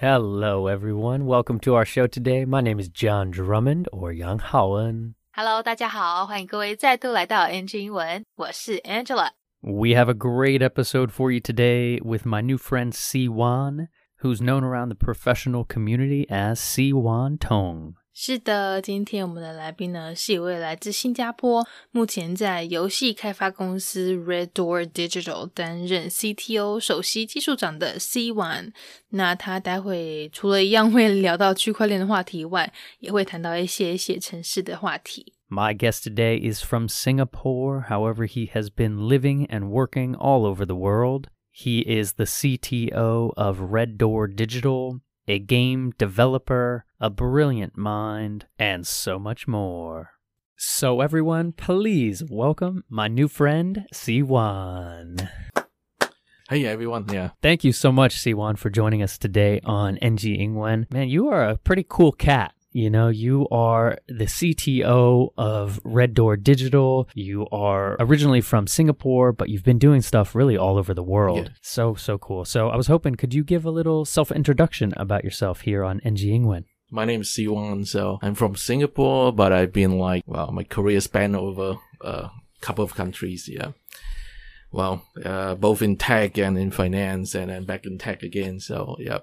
Hello, everyone. Welcome to our show today. My name is John Drummond or Yang Haoen. Hello，大家好，欢迎各位再度来到 NG 英文，我是 Angela。 We have a great episode for you today with my new friend Si Wan, who's known around the professional community as Si Wan Tong. 是的，今天我们的来宾呢是一位来自新加坡，目前在游戏开发公司 Red Door Digital 担任 CTO 首席技术长的 C One。那他待会除了一样会聊到区块链的话题外，也会谈到一些写程式的话题。My guest today is from Singapore. However, he has been living and working all over the world. He is the CTO of Red Door Digital, a game developer, a brilliant mind, and so much more. So, everyone, please welcome my new friend, Siwan. Hey everyone, yeah. Thank you so much, Siwan, for joining us today on NG Ingwen. Man, you are a pretty cool cat. You know, you are the CTO of Red Door Digital. You are originally from Singapore, but you've been doing stuff really all over the world. Yeah. So, so cool. So, I was hoping, could you give a little self introduction about yourself here on NG Ingwen? My name is Siwan, so I'm from Singapore, but I've been like, well, my career span over a couple of countries, yeah. Well, uh, both in tech and in finance, and then back in tech again, so yeah.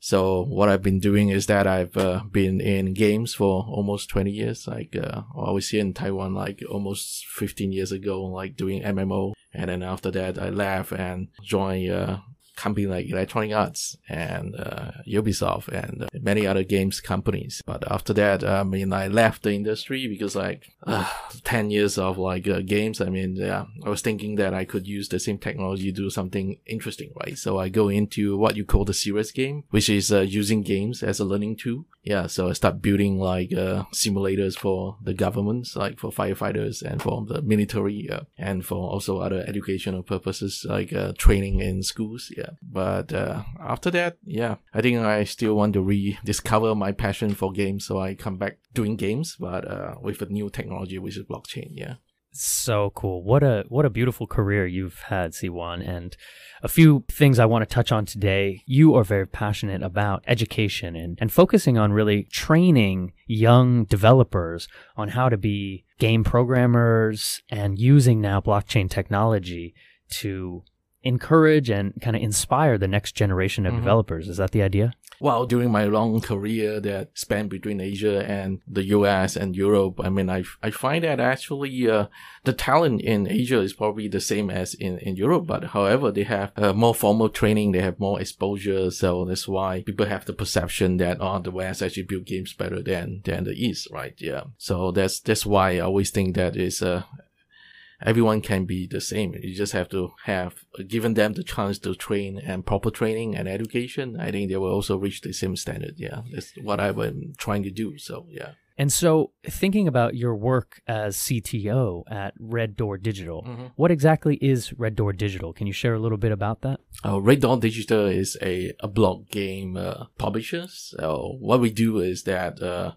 So what I've been doing is that I've uh, been in games for almost 20 years. Like uh, I was here in Taiwan like almost 15 years ago, like doing MMO. And then after that, I left and joined a company like Electronic Arts and uh, Ubisoft and uh, many other games companies. But after that, I mean, I left the industry because like uh, 10 years of like uh, games. I mean, yeah, I was thinking that I could use the same technology to do something interesting, right? So I go into what you call the serious game, which is uh, using games as a learning tool. Yeah, so I start building like uh, simulators for the governments, like for firefighters and for the military, and for also other educational purposes, like training in schools. Yeah, but uh, after that, yeah, I think I still want to rediscover my passion for games, so I come back doing games, but uh, with a new technology, which is blockchain. Yeah. So cool. What a what a beautiful career you've had, Siwan. And a few things I want to touch on today. You are very passionate about education and, and focusing on really training young developers on how to be game programmers and using now blockchain technology to encourage and kind of inspire the next generation of Mhm. developers. Is that the idea? Well, during my long career that spanned between Asia and the US and Europe, I mean, I, I find that actually uh, the talent in Asia is probably the same as in, in Europe, but however, they have uh, more formal training, they have more exposure, so that's why people have the perception that oh, the West actually build games better than than the East, right? Yeah. So that's that's why I always think that is uh, everyone can be the same. You just have to have given them the chance to train and proper training and education. I think they will also reach the same standard. Yeah, that's what I've been trying to do. So yeah. And so, thinking about your work as CTO at Red Door Digital, Mhm. what exactly is Red Door Digital? Can you share a little bit about that? Uh, Red Door Digital is a, a block game uh, publisher. So what we do is that uh,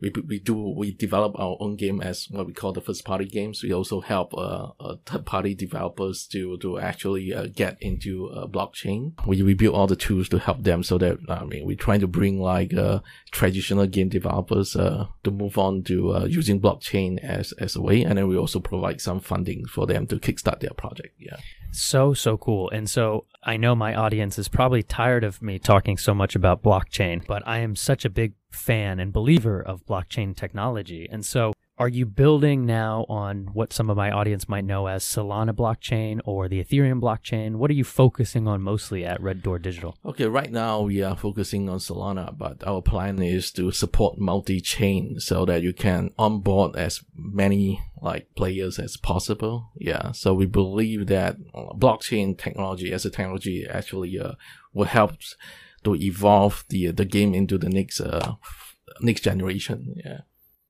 we we do we develop our own game as what we call the first party games. We also help uh, uh third party developers to to actually uh, get into uh, blockchain. We we build all the tools to help them so that I mean we're trying to bring like uh, traditional game developers uh, to move on to using blockchain as as a way, and then we also provide some funding for them to kickstart their project. Yeah. So, so cool. And so, I know my audience is probably tired of me talking so much about blockchain, but I am such a big fan and believer of blockchain technology. And so, are you building now on what some of my audience might know as Solana blockchain or the Ethereum blockchain? What are you focusing on mostly at Red Door Digital? Okay, right now we are focusing on Solana, but our plan is to support multi-chain so that you can onboard as many like players as possible. Yeah, so we believe that blockchain technology as a technology actually uh, will help to evolve the the game into the next uh next generation. Yeah.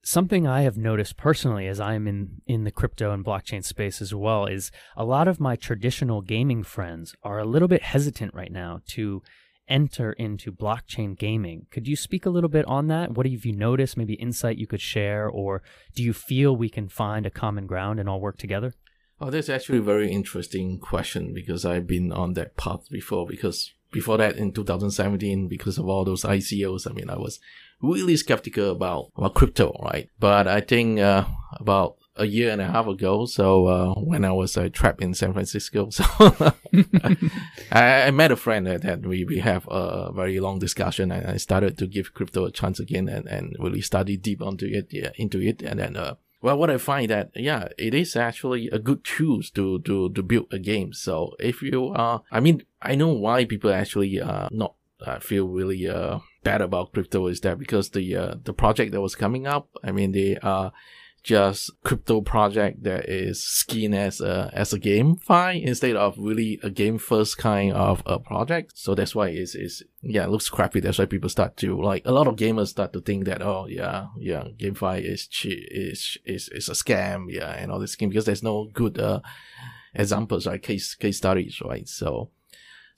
Something I have noticed personally as I'm in, in the crypto and blockchain space as well is a lot of my traditional gaming friends are a little bit hesitant right now to enter into blockchain gaming. Could you speak a little bit on that? What have you noticed? Maybe insight you could share, or do you feel we can find a common ground and all work together? Oh, that's actually a very interesting question because I've been on that path before. Because before that in 2017 because of all those ICOs. I mean, I was really skeptical about, about crypto, right? But I think, uh, about a year and a half ago. So, uh, when I was uh, trapped in San Francisco, so I, I, met a friend that, that we, we have a very long discussion and I started to give crypto a chance again and, and really study deep onto it, yeah, into it. And then, uh, well, what I find that yeah, it is actually a good tools to to to build a game. So if you are, I mean, I know why people actually uh not uh, feel really uh bad about crypto is that because the uh, the project that was coming up, I mean, they are just crypto project that is skin as a as a game GameFi instead of really a game first kind of a project. So that's why it's, it's yeah, it looks crappy. That's why people start to like a lot of gamers start to think that oh yeah yeah GameFi is cheap is is is a scam yeah and all this game because there's no good uh examples right case case studies right so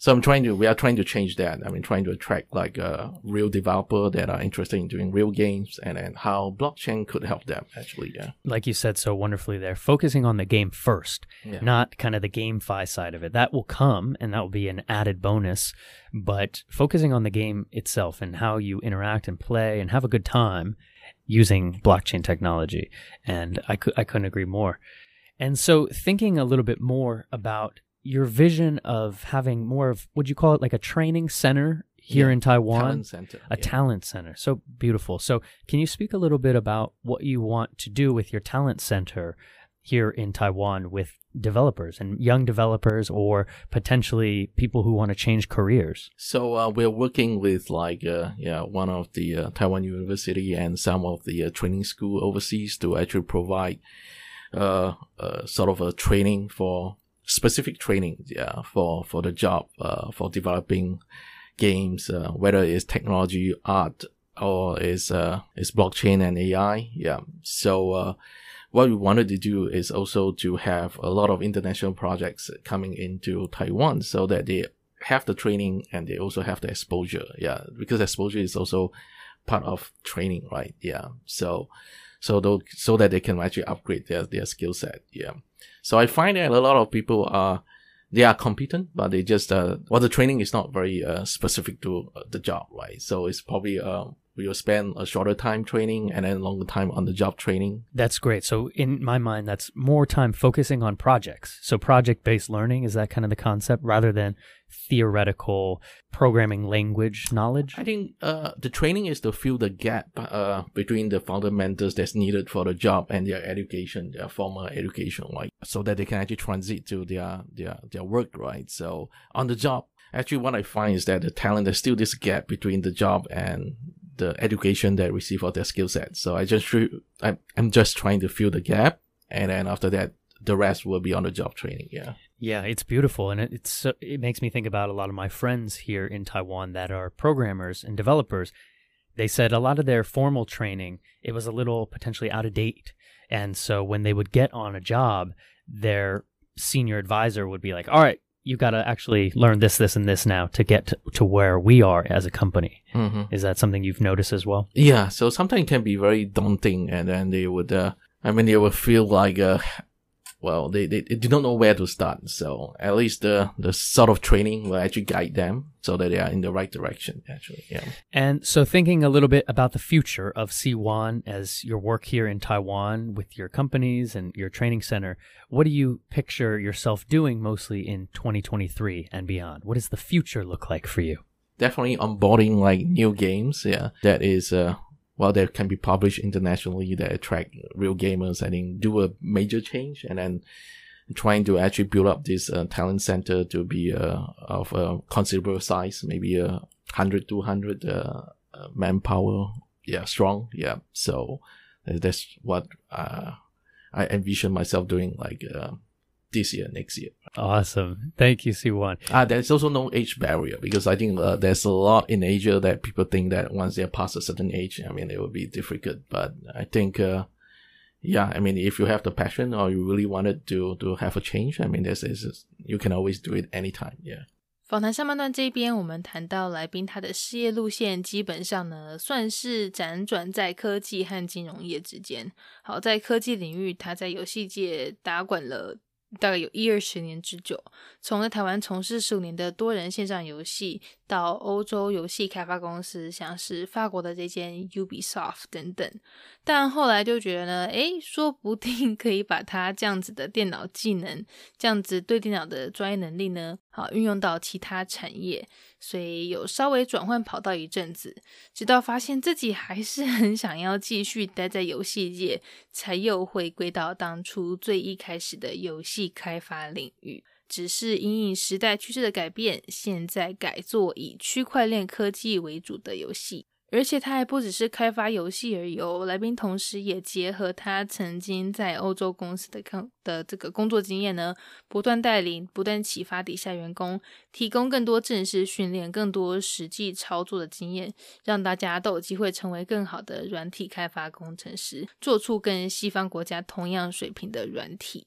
so I'm trying to, we are trying to change that. I mean, trying to attract like a real developer that are interested in doing real games and then how blockchain could help them actually. Yeah. Like you said so wonderfully there, focusing on the game first, yeah. not kind of the GameFi side of it. That will come and that will be an added bonus, but focusing on the game itself and how you interact and play and have a good time using blockchain technology. And I, could, I couldn't agree more. And so thinking a little bit more about your vision of having more of would you call it like a training center here yeah, in Taiwan? Talent center. A yeah. talent center. So beautiful. So can you speak a little bit about what you want to do with your talent center here in Taiwan with developers and young developers or potentially people who want to change careers? So uh, we're working with like uh, yeah one of the uh, Taiwan University and some of the uh, training school overseas to actually provide uh, uh, sort of a training for specific training yeah, for, for the job, uh, for developing games, uh, whether it's technology, art, or is uh, is blockchain and AI. Yeah. So uh, what we wanted to do is also to have a lot of international projects coming into Taiwan so that they have the training and they also have the exposure. Yeah, because exposure is also part of training, right? Yeah. So so though, so that they can actually upgrade their their skill set. Yeah. So I find that a lot of people are they are competent, but they just uh, well the training is not very uh, specific to uh, the job, right? So it's probably uh we will spend a shorter time training and then longer time on the job training. That's great. So in my mind, that's more time focusing on projects. So project based learning is that kind of the concept rather than theoretical programming language knowledge? I think uh, the training is to fill the gap uh, between the fundamentals that's needed for the job and their education, their formal education, right? So that they can actually transit to their their their work, right? So on the job, actually, what I find is that the talent there's still this gap between the job and the education they receive for their skill set. So I just I'm I'm just trying to fill the gap, and then after that, the rest will be on the job training. Yeah. Yeah, it's beautiful, and it, it's uh, it makes me think about a lot of my friends here in Taiwan that are programmers and developers. They said a lot of their formal training it was a little potentially out of date, and so when they would get on a job, their senior advisor would be like, "All right, you got to actually learn this, this, and this now to get to, to where we are as a company." Mm-hmm. Is that something you've noticed as well? Yeah, so sometimes it can be very daunting, and then they would. Uh, I mean, they would feel like uh, well, they, they, they do not know where to start. So at least the, the sort of training will actually guide them so that they are in the right direction, actually. Yeah. And so thinking a little bit about the future of Siwan as your work here in Taiwan with your companies and your training center, what do you picture yourself doing mostly in 2023 and beyond? What does the future look like for you? Definitely onboarding like new games. Yeah. That is, uh, well, that can be published internationally that attract real gamers and then do a major change and then trying to actually build up this uh, talent center to be uh, of a considerable size, maybe a hundred, two hundred uh, uh, manpower, yeah, strong, yeah. So that's what uh, I envision myself doing, like uh, this year, next year. Awesome. Thank you, Siwan. Uh, ah, there's also no age barrier because I think uh, there's a lot in Asia that people think that once they're past a certain age, I mean, it will be difficult. But I think, uh, yeah, I mean, if you have the passion or you really wanted to, to have a change, I mean, this is, you can always do it anytime. Yeah. 访谈上半段这边，我们谈到来宾他的事业路线基本上呢，算是辗转在科技和金融业之间。好，在科技领域，他在游戏界打滚了大概有一二十年之久，从在台湾从事十五年的多人线上游戏，到欧洲游戏开发公司，像是法国的这间 Ubisoft 等等。但后来就觉得呢，诶，说不定可以把他这样子的电脑技能，这样子对电脑的专业能力呢，好运用到其他产业，所以有稍微转换跑道一阵子，直到发现自己还是 很想要继续待在游戏界，才又回归到当初最一开始的游戏开发领域。只是因应时代趋势的改变，现在改做以区块链科技为主的游戏。而且他还不只是开发游戏而已哦，来宾同时也结合他曾经在欧洲公司的工的这个工作经验呢，不断带领、不断启发底下员工，提供更多正式训练、更多实际操作的经验，让大家都有机会成为更好的软体开发工程师，做出跟西方国家同样水平的软体。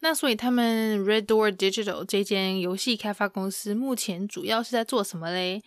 那所以他们 Red Door Digital 这间游戏开发公司目前主要是在做什么嘞？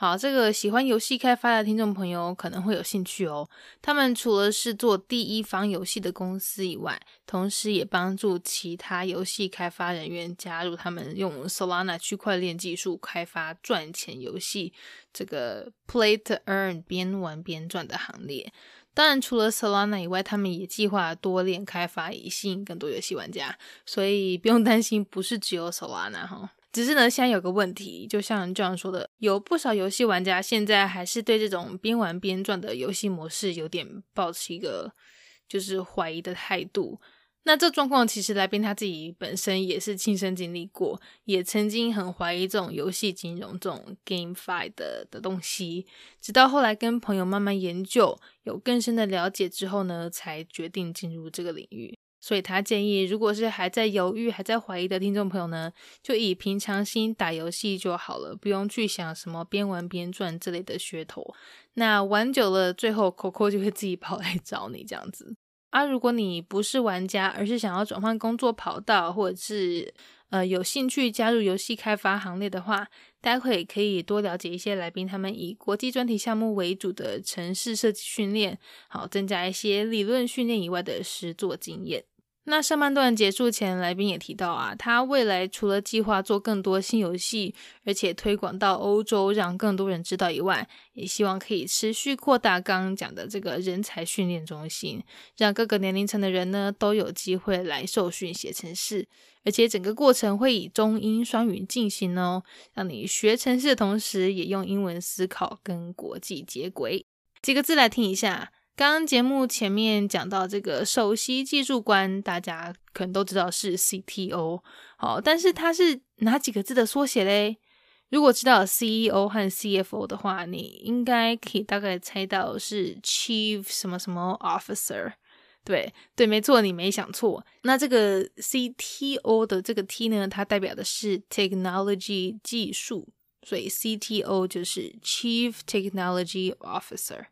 好，这个喜欢游戏开发的听众朋友可能会有兴趣哦。他们除了是做第一方游戏的公司以外，同时也帮助其他游戏开发人员加入他们用 Solana 区块链技术开发赚钱游戏这个 Play to Earn 边玩边赚的行列。当然，除了 Solana 以外，他们也计划多链开发，以吸引更多游戏玩家。所以不用担心，不是只有 Solana 哈。只是呢，现在有个问题，就像这样说的，有不少游戏玩家现在还是对这种边玩边赚的游戏模式有点抱持一个就是怀疑的态度。那这状况其实来宾他自己本身也是亲身经历过，也曾经很怀疑这种游戏金融这种 game fight 的的东西，直到后来跟朋友慢慢研究，有更深的了解之后呢，才决定进入这个领域。所以他建议，如果是还在犹豫、还在怀疑的听众朋友呢，就以平常心打游戏就好了，不用去想什么边玩边赚之类的噱头。那玩久了，最后 Coco 就会自己跑来找你这样子。啊，如果你不是玩家，而是想要转换工作跑道，或者是呃有兴趣加入游戏开发行列的话，待会可以多了解一些来宾他们以国际专题项目为主的城市设计训练，好增加一些理论训练以外的实作经验。那上半段结束前，来宾也提到啊，他未来除了计划做更多新游戏，而且推广到欧洲，让更多人知道以外，也希望可以持续扩大刚刚讲的这个人才训练中心，让各个年龄层的人呢都有机会来受训写程式，而且整个过程会以中英双语进行哦，让你学程式的同时，也用英文思考跟国际接轨。几个字来听一下。刚刚节目前面讲到这个首席技术官，大家可能都知道是 CTO，好，但是它是哪几个字的缩写嘞？如果知道 CEO 和 CFO 的话，你应该可以大概猜到是 Chief 什么什么 Officer，对对，没错，你没想错。那这个 CTO 的这个 T 呢，它代表的是 Technology 技术，所以 CTO 就是 Chief Technology Officer。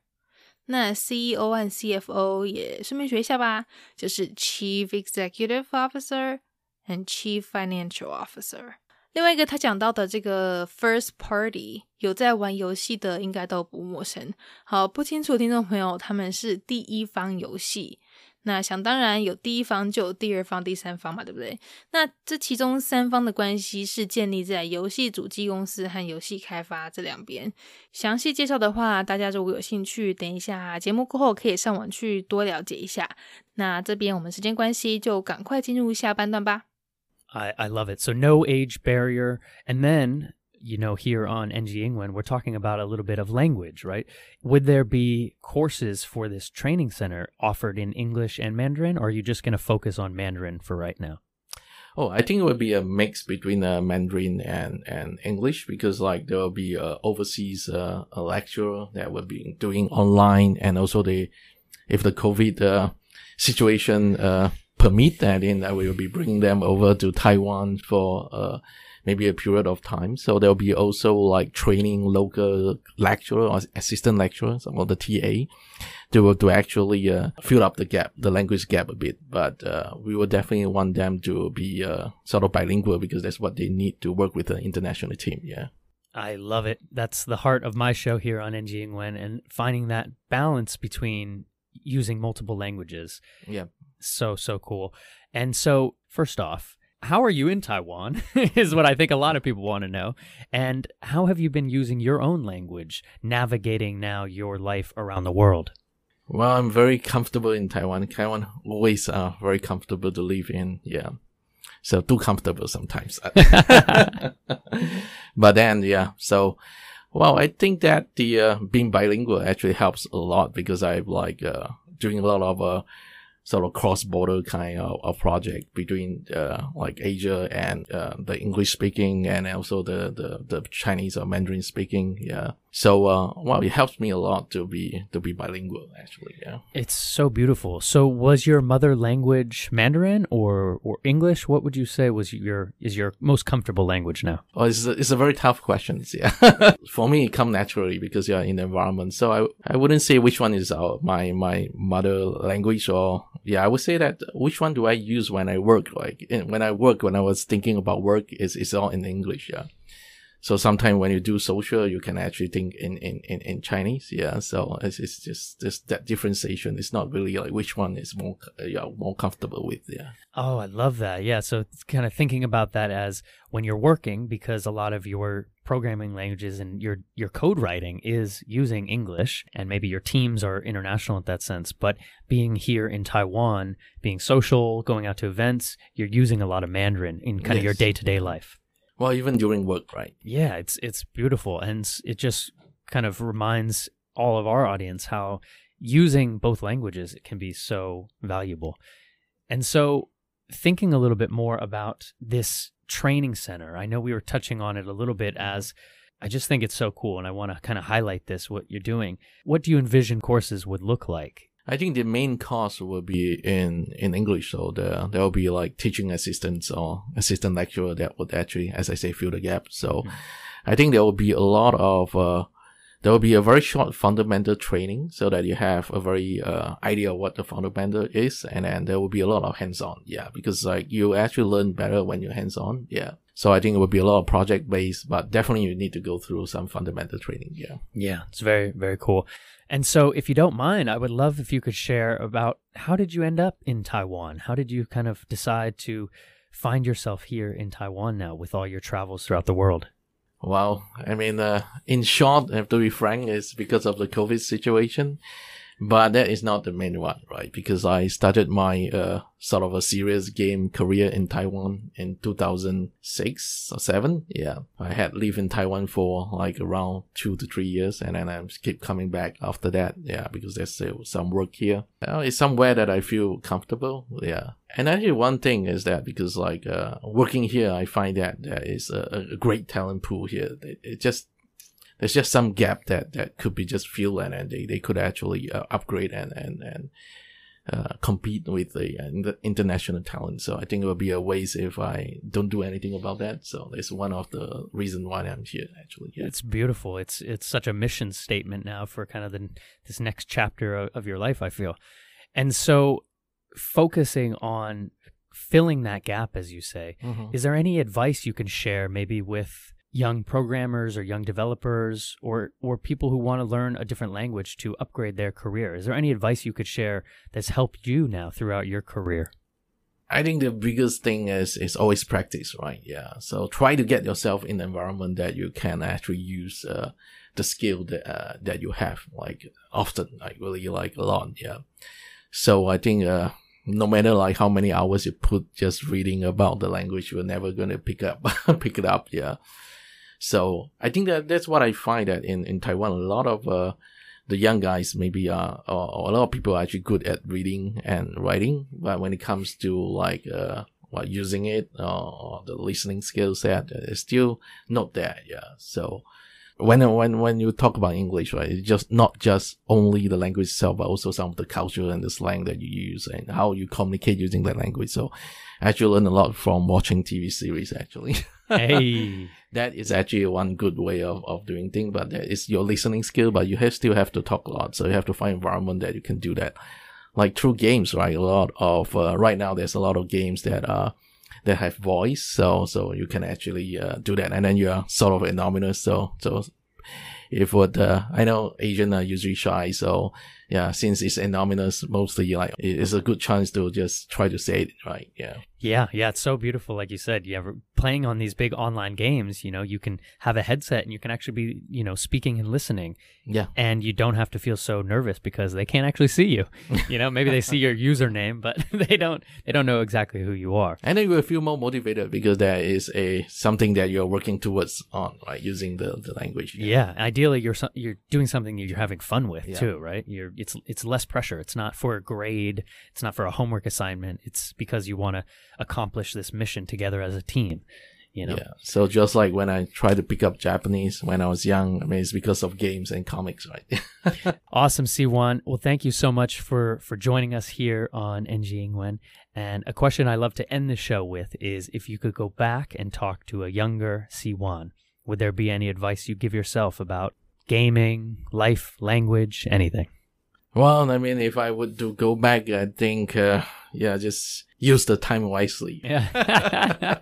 那 CEO 和 CFO 也顺便学一下吧，就是 Chief Executive Officer 和 Chief Financial Officer。另外一个他讲到的这个 First Party，有在玩游戏的应该都不陌生。好，不清楚听众朋友，他们是第一方游戏。那想当然有第一方就有第二方、第三方嘛，对不对？那这其中三方的关系是建立在游戏主机公司和游戏开发这两边。详细介绍的话，大家如果有兴趣，等一下节目过后可以上网去多了解一下。那这边我们时间关系，就赶快进入下半段吧。I I love it. So no age barrier, and then you know, here on NG Ingwen, we're talking about a little bit of language, right? Would there be courses for this training center offered in English and Mandarin, or are you just going to focus on Mandarin for right now? Oh, I think it would be a mix between uh, Mandarin and, and English because like there will be a overseas uh, a lecturer that will be doing online and also the if the COVID uh, situation uh, permit that, then we will be bringing them over to Taiwan for uh, maybe a period of time. So there'll be also like training local lecturer or assistant lecturers or the TA to, to actually uh, fill up the gap, the language gap a bit. But uh, we will definitely want them to be uh, sort of bilingual because that's what they need to work with an international team. Yeah. I love it. That's the heart of my show here on NG Ingwen and finding that balance between using multiple languages. Yeah. So, so cool. And so, first off, how are you in Taiwan? is what I think a lot of people want to know. And how have you been using your own language, navigating now your life around the world? Well, I'm very comfortable in Taiwan. Taiwan always uh, very comfortable to live in. Yeah. So too comfortable sometimes. but then, yeah. So, well, I think that the uh, being bilingual actually helps a lot because I like uh, doing a lot of uh, sort of cross-border kind of, of project between uh, like Asia and uh, the English speaking and also the, the, the Chinese or Mandarin speaking. Yeah. So uh, well, it helps me a lot to be to be bilingual actually. Yeah. It's so beautiful. So was your mother language Mandarin or or English? What would you say was your is your most comfortable language now? Oh, it's a, it's a very tough question. Yeah. For me, it come naturally because you're in the environment. So I I wouldn't say which one is our, my my mother language or yeah, I would say that which one do I use when I work? Like when I work, when I was thinking about work, is it's all in English. Yeah. So sometimes when you do social, you can actually think in, in, in, in Chinese. Yeah. So it's, it's just, just that differentiation. It's not really like which one is more, yeah, more comfortable with. Yeah. Oh, I love that. Yeah. So it's kind of thinking about that as when you're working, because a lot of your programming languages and your your code writing is using English and maybe your teams are international in that sense but being here in Taiwan being social going out to events you're using a lot of Mandarin in kind yes. of your day-to-day life well even during work right yeah it's it's beautiful and it just kind of reminds all of our audience how using both languages can be so valuable and so thinking a little bit more about this training center. I know we were touching on it a little bit mm-hmm. as I just think it's so cool and I want to kind of highlight this what you're doing. What do you envision courses would look like? I think the main course will be in in English, so there there will be like teaching assistants or assistant lecturer that would actually, as I say, fill the gap. So, mm-hmm. I think there will be a lot of uh, there will be a very short fundamental training so that you have a very uh, idea of what the fundamental is and then there will be a lot of hands-on. Yeah because like you actually learn better when you're hands-on. Yeah. So i think it will be a lot of project based but definitely you need to go through some fundamental training. Yeah. Yeah it's very very cool and so if you don't mind i would love if you could share about how did you end up in taiwan how did you kind of decide to find yourself here in taiwan now with all your travels throughout the world well, I mean, uh, in short, I have to be frank, it's because of the COVID situation. But that is not the main one, right? Because I started my uh, sort of a serious game career in Taiwan in 2006 or 7. Yeah. I had lived in Taiwan for like around two to three years and then I keep coming back after that. Yeah. Because there's still some work here. Uh, it's somewhere that I feel comfortable. Yeah. And actually one thing is that because like, uh, working here, I find that there is a, a great talent pool here. It, it just, there's just some gap that, that could be just filled and, and they, they could actually uh, upgrade and, and, and uh, compete with the, uh, the international talent. So I think it would be a waste if I don't do anything about that. So it's one of the reasons why I'm here actually. Yeah. It's beautiful. It's, it's such a mission statement now for kind of the, this next chapter of, of your life, I feel. And so focusing on filling that gap, as you say, mm-hmm. is there any advice you can share maybe with young programmers or young developers or or people who want to learn a different language to upgrade their career? Is there any advice you could share that's helped you now throughout your career? I think the biggest thing is is always practice, right? Yeah. So try to get yourself in an environment that you can actually use uh, the skill that uh, that you have, like often, like really like a lot. Yeah. So I think uh, no matter like how many hours you put just reading about the language, you're never gonna pick up pick it up. Yeah. So I think that that's what I find that in, in Taiwan, a lot of uh, the young guys maybe are, or, or, a lot of people are actually good at reading and writing, but when it comes to like uh, what using it or, the listening skill set, it's still not there. Yeah. So when when when you talk about English, right, it's just not just only the language itself, but also some of the culture and the slang that you use and how you communicate using that language. So I actually learn a lot from watching TV series actually. hey. that is actually one good way of, of doing things, but that is your listening skill, but you have, still have to talk a lot. So you have to find environment that you can do that. Like through games, right? A lot of, uh, right now there's a lot of games that are, that have voice. So, so you can actually, uh, do that. And then you are sort of anonymous. So, so if what, uh, I know Asian are usually shy. So yeah, since it's anonymous, mostly like it's a good chance to just try to say it, right? Yeah. Yeah, yeah, it's so beautiful. Like you said, yeah, playing on these big online games, you know, you can have a headset and you can actually be, you know, speaking and listening. Yeah. And you don't have to feel so nervous because they can't actually see you. You know, maybe they see your username, but they don't they don't know exactly who you are. And then you will feel more motivated because there is a something that you're working towards on, right? Using the, the language. Yeah. Ideally you're so, you're doing something you're having fun with Yeah. too, right? You're it's it's less pressure. It's not for a grade, it's not for a homework assignment. It's because you want to accomplish this mission together as a team, you know. Yeah. So just like when I tried to pick up Japanese when I was young, I mean, it's because of games and comics, right? Awesome, Siwan. Well, thank you so much for for joining us here on NG Ingwen. And a question I love to end the show with is if you could go back and talk to a younger Siwan, would there be any advice you give yourself about gaming, life, language, anything? Well, I mean, if I would to go back, I think, uh, yeah, just use the time wisely. Yeah.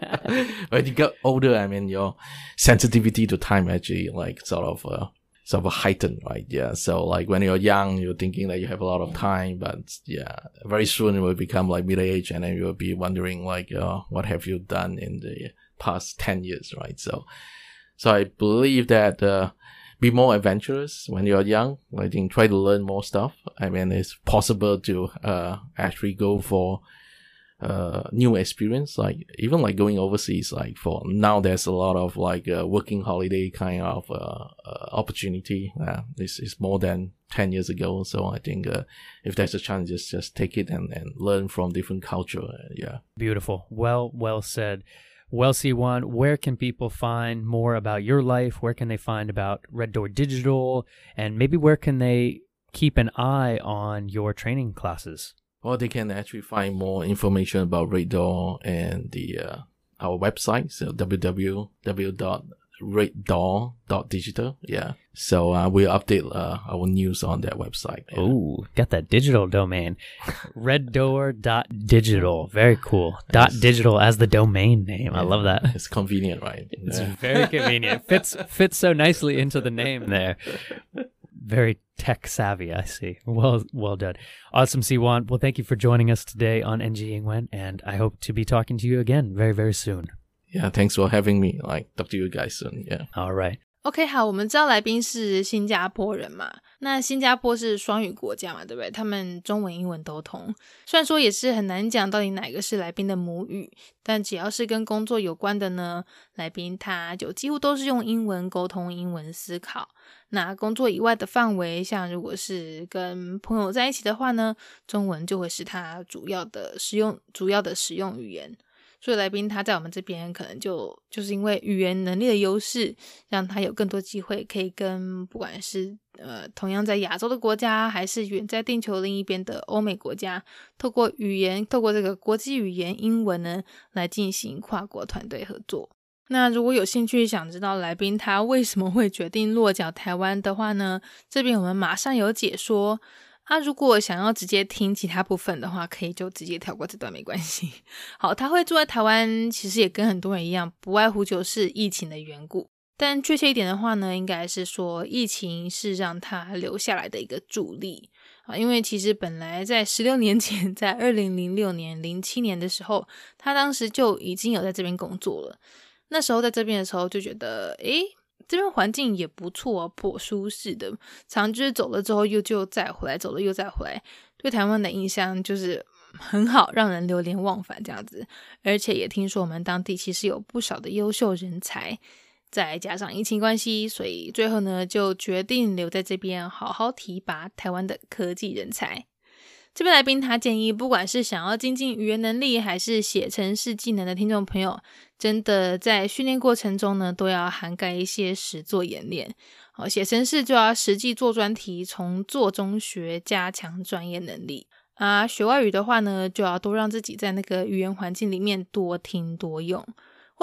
when you get older, I mean, your sensitivity to time actually like sort of, uh, sort of heightened, right? Yeah. So like when you're young, you're thinking that you have a lot of time, but yeah, very soon it will become like middle age and then you'll be wondering like, uh, what have you done in the past 10 years, right? So, so I believe that, uh, be more adventurous when you're young. I think try to learn more stuff. I mean, it's possible to, uh, actually go for, uh new experience like even like going overseas like for now there's a lot of like uh, working holiday kind of uh, uh opportunity this is more than 10 years ago so i think uh, if there's a chance just just take it and, and learn from different culture yeah Beautiful. Well, well said. Well, Siwan, where can people find more about your life? Where can they find about Red Door Digital? And maybe where can they keep an eye on your training classes? or they can actually find more information about Red Door and the uh, our website so www.reddoor.digital yeah so uh, we'll update uh, our news on that website yeah. Ooh, got that digital domain. Reddoor.digital. Very cool. Dot digital as the domain name. I love that. it's convenient right It's Yeah. very convenient. Fits fits so nicely into the name there. Very tech savvy, I see. Well well done. Awesome Siwan. Well thank you for joining us today on NG Ingwen and I hope to be talking to you again very, very soon. Yeah thanks for having me like talk to you guys soon yeah All right. OK，好，我们知道来宾是新加坡人嘛，那新加坡是双语国家嘛，对不对？他们中文、英文都通。虽然说也是很难讲到底哪个是来宾的母语，但只要是跟工作有关的呢，来宾他就几乎都是用英文沟通、英文思考。那工作以外的范围，像如果是跟朋友在一起的话呢，中文就会是他主要的使用、主要的使用语言。所以来宾他在我们这边可能就就是因为语言能力的优势，让他有更多机会可以跟不管是呃同样在亚洲的国家，还是远在地球另一边的欧美国家，透过语言，透过这个国际语言英文呢，来进行跨国团队合作。那如果有兴趣想知道来宾他为什么会决定落脚台湾的话呢，这边我们马上有解说。啊，如果想要直接听其他部分的话，可以就直接跳过这段，没关系。好，他会住在台湾，其实也跟很多人一样，不外乎就是疫情的缘故。但确切一点的话呢，应该是说疫情是让他留下来的一个助力啊，因为其实本来在十六年前，在二零零六年、零七年的时候，他当时就已经有在这边工作了。那时候在这边的时候就觉得，诶，这边环境也不错，颇舒适的。常就是走了之后又就再回来，走了又再回来，对台湾的印象就是很好，让人流连忘返这样子。而且也听说我们当地其实有不少的优秀人才，再加上疫情关系，所以最后呢就决定留在这边，好好提拔台湾的科技人才。这边来宾他建议，不管是想要精进语言能力，还是写程式技能的听众朋友，真的在训练过程中呢，都要涵盖一些实作演练。好，写程式就要实际做专题，从做中学，加强专业能力。啊，学外语的话呢，就要多让自己在那个语言环境里面多听多用。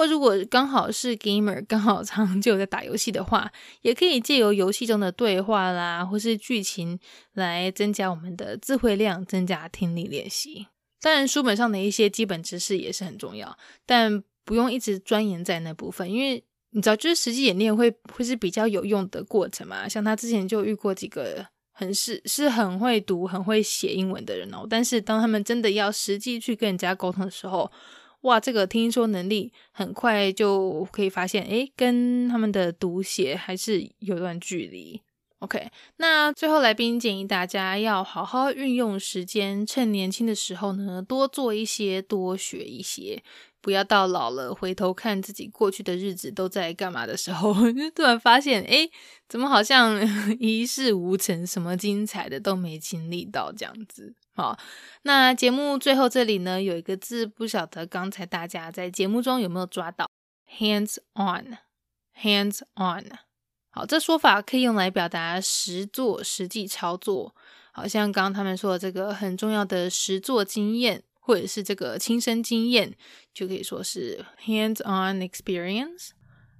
如果刚好是 gamer，刚好长久在打游戏的话，也可以借由游戏中的对话啦，或是剧情来增加我们的智慧量，增加听力练习。当然，书本上的一些基本知识也是很重要，但不用一直钻研在那部分，因为你知道，就是实际演练会会是比较有用的过程嘛。像他之前就遇过几个很是是很会读、很会写英文的人哦，但是当他们真的要实际去跟人家沟通的时候，哇，这个听说能力很快就可以发现，诶，跟他们的读写还是有段距离。OK，那最后来宾建议大家要好好运用时间，趁年轻的时候呢，多做一些，多学一些，不要到老了回头看自己过去的日子都在干嘛的时候，就突然发现，哎，怎么好像 一事无成，什么精彩的都没经历到这样子。好，那节目最后这里呢，有一个字，不晓得刚才大家在节目中有没有抓到？Hands on，hands on。好，这说法可以用来表达实做、实际操作。好像刚刚他们说的这个很重要的实做经验，或者是这个亲身经验，就可以说是 hands-on experience。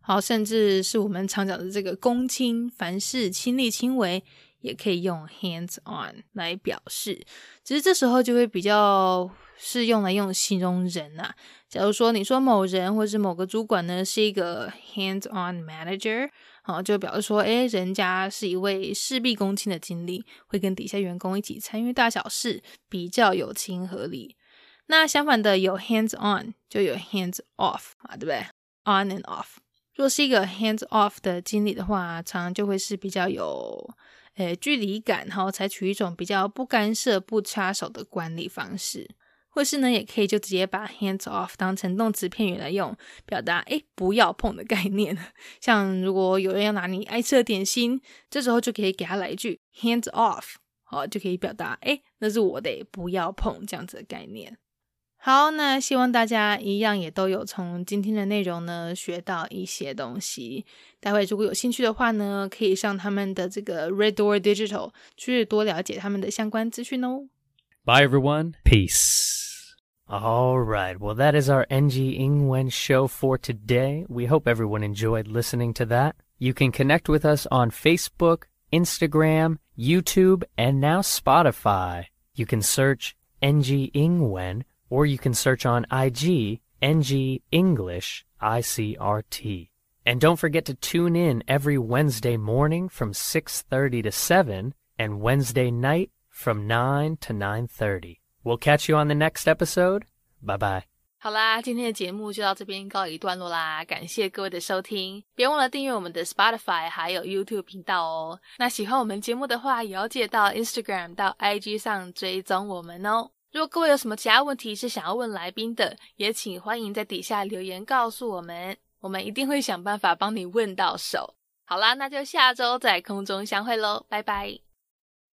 好，甚至是我们常讲的这个公亲，凡事亲力亲为，也可以用 hands-on 来表示。只是这时候就会比较是用来用形容人啊。假如说你说某人或是某个主管呢，是一个 hands-on manager。好，就表示说，哎，人家是一位事必躬亲的经理，会跟底下员工一起参与大小事，比较有亲和力。那相反的，有 hands on 就有 hands off 啊，对不对？on and off。若是一个 hands off 的经理的话，常常就会是比较有，诶，距离感，然后采取一种比较不干涉、不插手的管理方式。或是呢，也可以就直接把 hands off 当成动词片语来用，表达诶不要碰的概念。像如果有人要拿你爱吃的点心，这时候就可以给他来一句 hands off，好，就可以表达诶那是我的，不要碰这样子的概念。好，那希望大家一样也都有从今天的内容呢学到一些东西。待会如果有兴趣的话呢，可以上他们的这个 Red Door Digital 去多了解他们的相关资讯哦。Bye everyone, peace. All right. Well, that is our NG Ingwen show for today. We hope everyone enjoyed listening to that. You can connect with us on Facebook, Instagram, YouTube, and now Spotify. You can search NG Ingwen or you can search on IG NG English ICRT. And don't forget to tune in every Wednesday morning from 6:30 to 7 and Wednesday night from 9 to 9:30. We'll catch you on the next episode. Bye bye. 好啦，今天的节目就到这边告一段落啦，感谢各位的收听，别忘了订阅我们的 Spotify 还有 YouTube 频道哦。那喜欢我们节目的话，也要记得到 Instagram 到 IG 上追踪我们哦。 如果各位有什么其他问题是想要问来宾的，也请欢迎在底下留言告诉我们，我们一定会想办法帮你问到手。好啦，那就下周在空中相会喽，拜拜。